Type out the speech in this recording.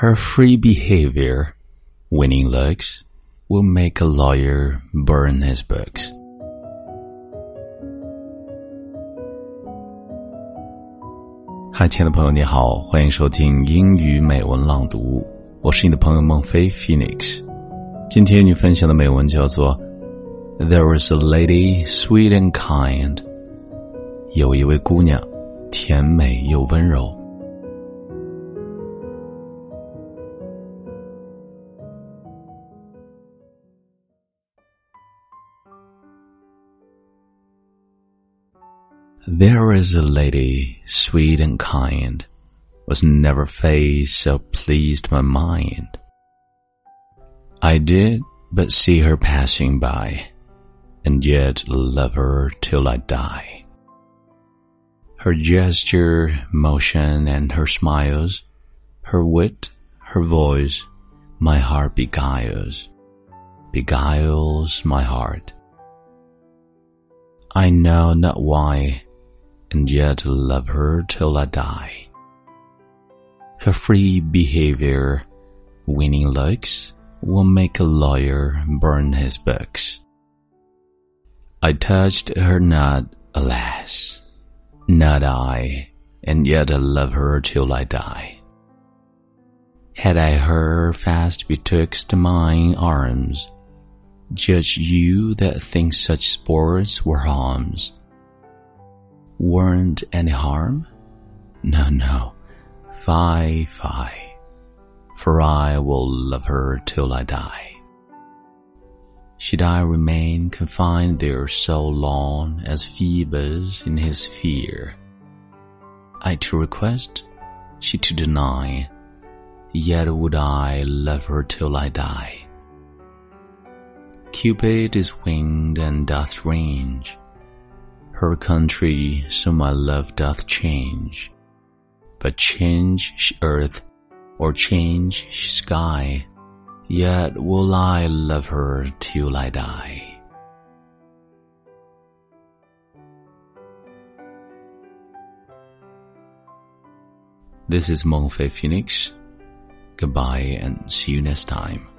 Her free behavior, winning looks, will make a lawyer burn his books. 嗨，亲爱的朋友，你好，欢迎收听英语美文朗读，我是你的朋友孟非 Phoenix。今天与你分享的美文叫做《There was a lady sweet and kind》，有一位姑娘，甜美又温柔。 There is a lady, sweet and kind, was never face so pleased my mind. I did but see her passing by, and yet love her till I die. Her gesture, motion, and her smiles, her wit, her voice, my heart beguiles, beguiles my heart. I know not why and yet love her till I die. Her free behavior, winning looks, will make a lawyer burn his books. I touched her not, alas, not I, and yet I love her till I die. Had I her fast betwixt mine arms, judge you that think such sports were harms weren't any harm? No, no, fie, fie, for I will love her till I die. Should I remain confined there so long as Phoebus in his sphere? I to request, she to deny, yet would I love her till I die. Cupid is winged and doth range, her country, so my love doth change. But change earth, or change sky, yet will I love her till I die. This is Mengfei Phoenix. Goodbye and see you next time.